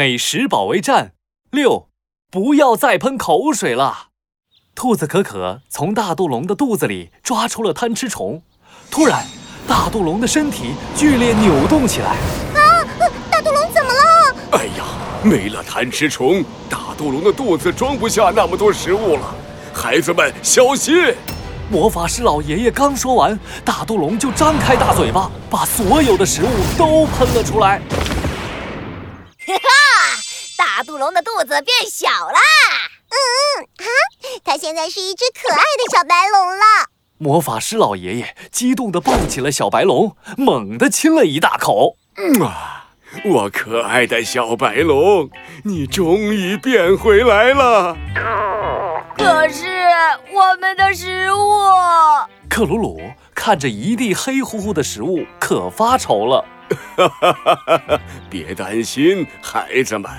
美食保卫战六，不要再喷口水了。兔子可可从大肚龙的肚子里抓出了贪吃虫，突然，大肚龙的身体剧烈扭动起来。啊！大肚龙怎么了？哎呀，没了贪吃虫，大肚龙的肚子装不下那么多食物了。孩子们小心！魔法师老爷爷刚说完，大肚龙就张开大嘴巴，把所有的食物都喷了出来。大肚龙的肚子变小了。嗯啊，它现在是一只可爱的小白龙了。魔法师老爷爷激动地抱起了小白龙，猛地亲了一大口。嗯啊，我可爱的小白龙，你终于变回来了。可是我们的食物，克鲁鲁看着一地黑乎乎的食物，可发愁了。哈哈哈哈哈！别担心，孩子们，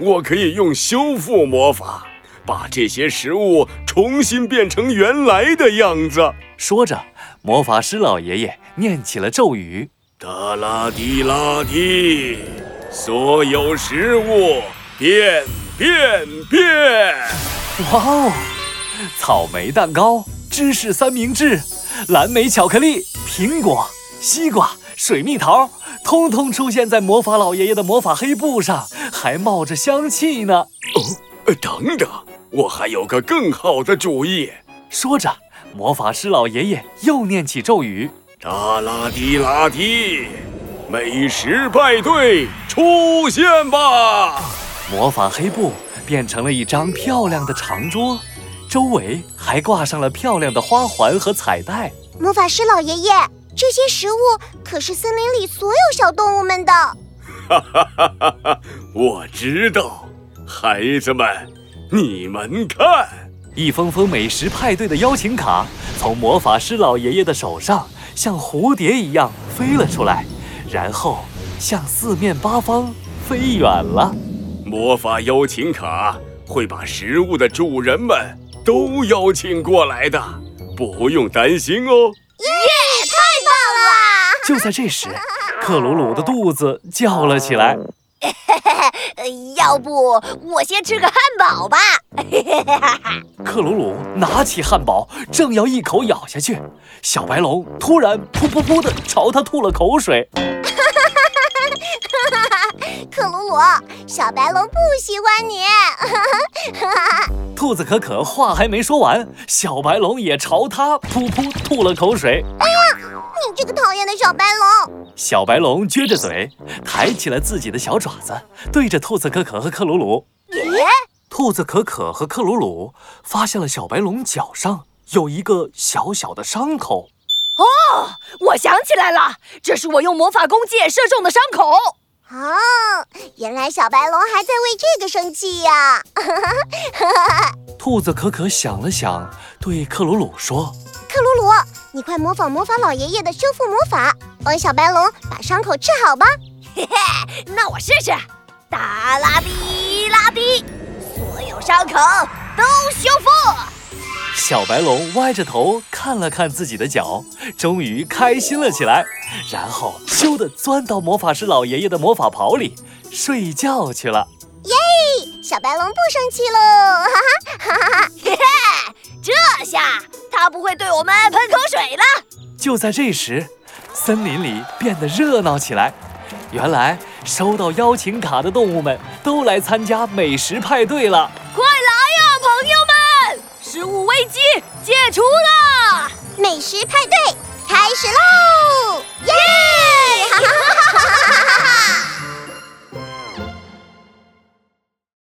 我可以用修复魔法，把这些食物重新变成原来的样子。说着，魔法师老爷爷念起了咒语：哒啦滴啦滴，所有食物变变变。哇哦！草莓蛋糕、芝士三明治、蓝莓巧克力、苹果、西瓜、水蜜桃，通通出现在魔法老爷爷的魔法黑布上，还冒着香气呢。哦，等等，我还有个更好的主意。说着，魔法师老爷爷又念起咒语：哒啦滴啦滴，美食派对出现吧！魔法黑布。变成了一张漂亮的长桌，周围还挂上了漂亮的花环和彩带。魔法师老爷爷，这些食物可是森林里所有小动物们的。哈哈哈哈哈！我知道，孩子们，你们看，一封封美食派对的邀请卡从魔法师老爷爷的手上像蝴蝶一样飞了出来，然后向四面八方飞远了。魔法邀请卡会把食物的主人们都邀请过来的，不用担心哦。就在这时，克鲁鲁的肚子叫了起来。要不我先吃个汉堡吧？克鲁鲁拿起汉堡，正要一口咬下去，小白龙突然噗噗噗的朝他吐了口水。克鲁鲁，小白龙不喜欢你。兔子可可话还没说完，小白龙也朝他噗噗吐了口水。你这个讨厌的小白龙！小白龙撅着嘴，抬起了自己的小爪子，对着兔子可可和克鲁鲁。耶！兔子可可和克鲁鲁发现了小白龙脚上有一个小小的伤口。哦，我想起来了，这是我用魔法弓箭射中的伤口。哦，原来小白龙还在为这个生气呀！兔子可可想了想，对克鲁鲁说：“克鲁鲁，你快模仿魔法老爷爷的修复魔法，帮小白龙把伤口治好吧。”嘿嘿，那我试试。哒啦滴啦滴，所有伤口都修复。小白龙歪着头看了看自己的脚，终于开心了起来，然后咻的钻到魔法师老爷爷的魔法袍里睡觉去了。耶！小白龙不生气喽！哈哈哈哈哈！嘿嘿，这下他不会对我们喷口水了。就在这时，森林里变得热闹起来。原来收到邀请卡的动物们都来参加美食派对了。快来呀，朋友们！食物危机解除了，美食派对开始喽！